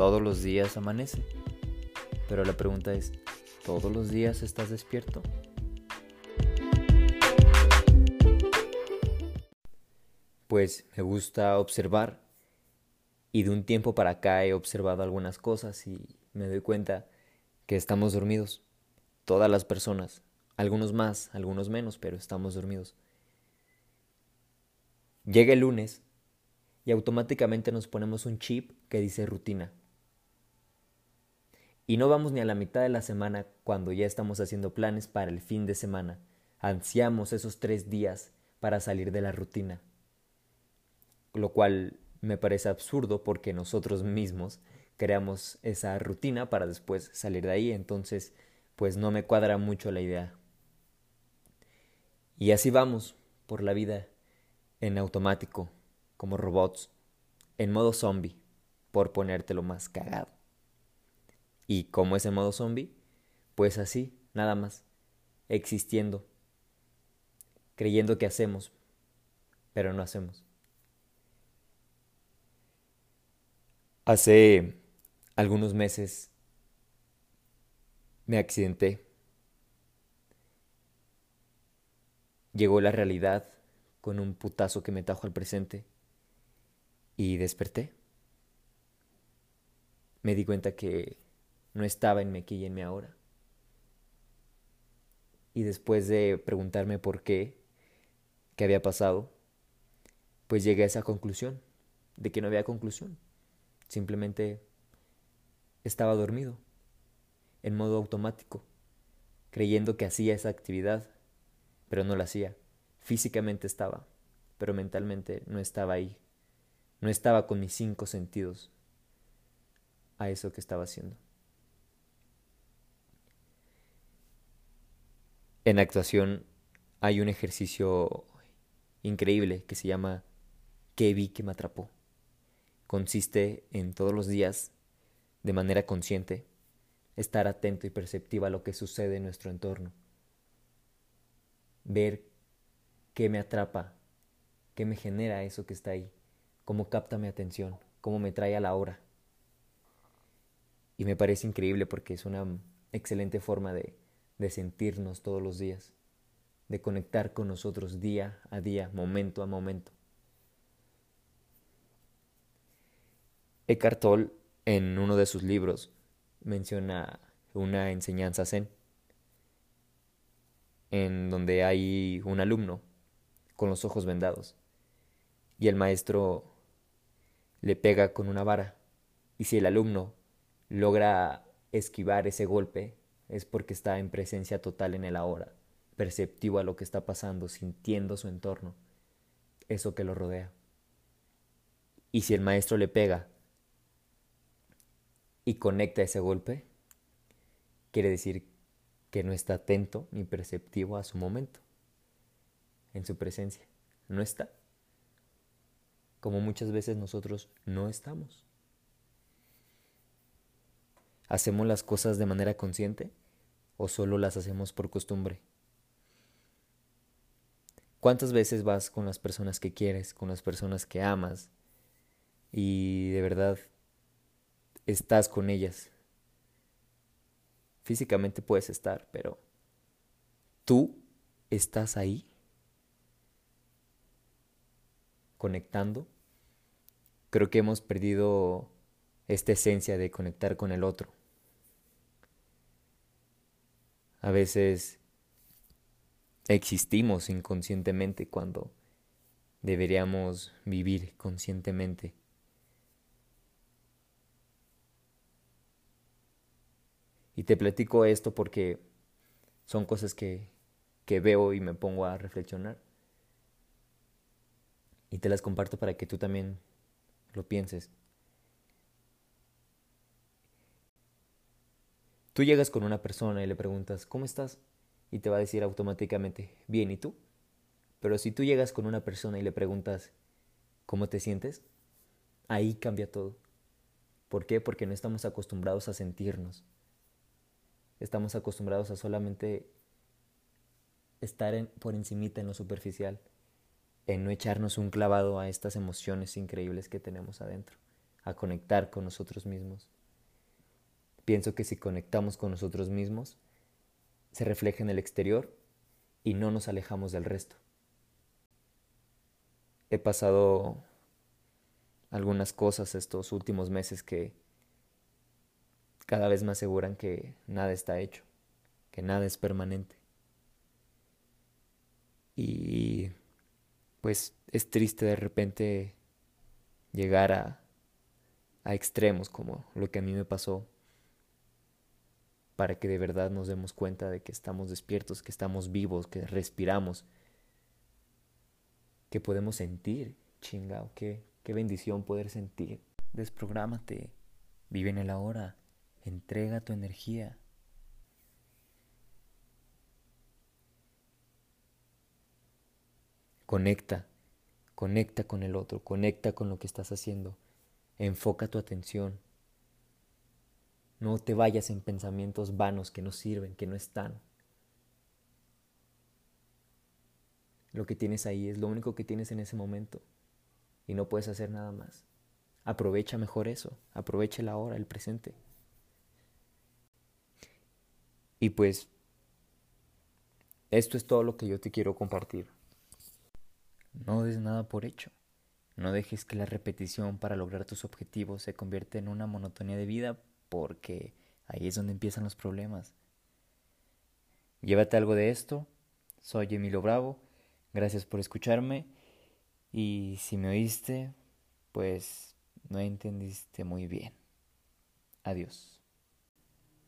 todos los días amanece. Pero la pregunta es, ¿todos los días estás despierto? Pues me gusta observar y de un tiempo para acá he observado algunas cosas y me doy cuenta que estamos dormidos. Todas las personas, algunos más, algunos menos, pero estamos dormidos. Llega el lunes y automáticamente nos ponemos un chip que dice rutina. Y no vamos ni a la mitad de la semana cuando ya estamos haciendo planes para el fin de semana. Ansiamos esos tres días para salir de la rutina. Lo cual me parece absurdo porque nosotros mismos creamos esa rutina para después salir de ahí, entonces pues no me cuadra mucho la idea. Y así vamos por la vida en automático, como robots, en modo zombie, por ponértelo más cagado. ¿Y cómo es en modo zombie? Pues así, nada más, existiendo, creyendo que hacemos, pero no hacemos. Hace algunos meses me accidenté. Llegó la realidad con un putazo que me tajo al presente y desperté. Me di cuenta que no estaba en aquí y en mi ahora. Y después de preguntarme por qué, qué había pasado, pues llegué a esa conclusión, de que no había conclusión. Simplemente estaba dormido, en modo automático, creyendo que hacía esa actividad, pero no la hacía. Físicamente estaba, pero mentalmente no estaba ahí. No estaba con mis cinco sentidos a eso que estaba haciendo. En actuación hay un ejercicio increíble que se llama ¿Qué vi que me atrapó? consiste en todos los días, de manera consciente, estar atento y perceptiva a lo que sucede en nuestro entorno. Ver qué me atrapa, qué me genera eso que está ahí, cómo capta mi atención, cómo me trae a la hora. Y me parece increíble porque es una excelente forma de, de sentirnos todos los días, de conectar con nosotros día a día, momento a momento. Eckhart Tolle, en uno de sus libros, menciona una enseñanza zen, en donde hay un alumno con los ojos vendados y el maestro le pega con una vara y si el alumno logra esquivar ese golpe es porque está en presencia total en el ahora, perceptivo a lo que está pasando, sintiendo su entorno, eso que lo rodea. Y si el maestro le pega y conecta ese golpe, quiere decir que no está atento ni perceptivo a su momento, en su presencia. No está. Como muchas veces nosotros no estamos. ¿Hacemos las cosas de manera consciente o solo las hacemos por costumbre? ¿Cuántas veces vas con las personas que quieres, con las personas que amas y de verdad estás con ellas. Físicamente puedes estar, pero tú estás ahí conectando. Creo que hemos perdido esta esencia de conectar con el otro. A veces existimos inconscientemente cuando deberíamos vivir conscientemente. Y te platico esto porque son cosas que, que veo y me pongo a reflexionar. Y te las comparto para que tú también lo pienses. Tú llegas con una persona y le preguntas, ¿cómo estás? Y te va a decir automáticamente, bien, ¿y tú? Pero si tú llegas con una persona y le preguntas, ¿cómo te sientes? Ahí cambia todo. ¿Por qué? Porque no estamos acostumbrados a sentirnos estamos acostumbrados a solamente estar por encimita en lo superficial, en no echarnos un clavado a estas emociones increíbles que tenemos adentro, a conectar con nosotros mismos. Pienso que si conectamos con nosotros mismos, se refleja en el exterior y no nos alejamos del resto. He pasado algunas cosas estos últimos meses que cada vez me aseguran que nada está hecho, que nada es permanente. Y pues es triste de repente llegar a, a extremos como lo que a mí me pasó para que de verdad nos demos cuenta de que estamos despiertos, que estamos vivos, que respiramos, que podemos sentir. Chingao, qué, qué bendición poder sentir. Desprográmate, vive en el ahora, entrega tu energía. Conecta, conecta con el otro, conecta con lo que estás haciendo, enfoca tu atención no te vayas en pensamientos vanos que no sirven, que no están. Lo que tienes ahí es lo único que tienes en ese momento y no puedes hacer nada más. Aprovecha mejor eso, aprovecha la hora, el presente. Y pues esto es todo lo que yo te quiero compartir. No des nada por hecho. No dejes que la repetición para lograr tus objetivos se convierta en una monotonía de vida porque ahí es donde empiezan los problemas. Llévate algo de esto. Soy Emilio Bravo. Gracias por escucharme. Y si me oíste, pues no entendiste muy bien. Adiós.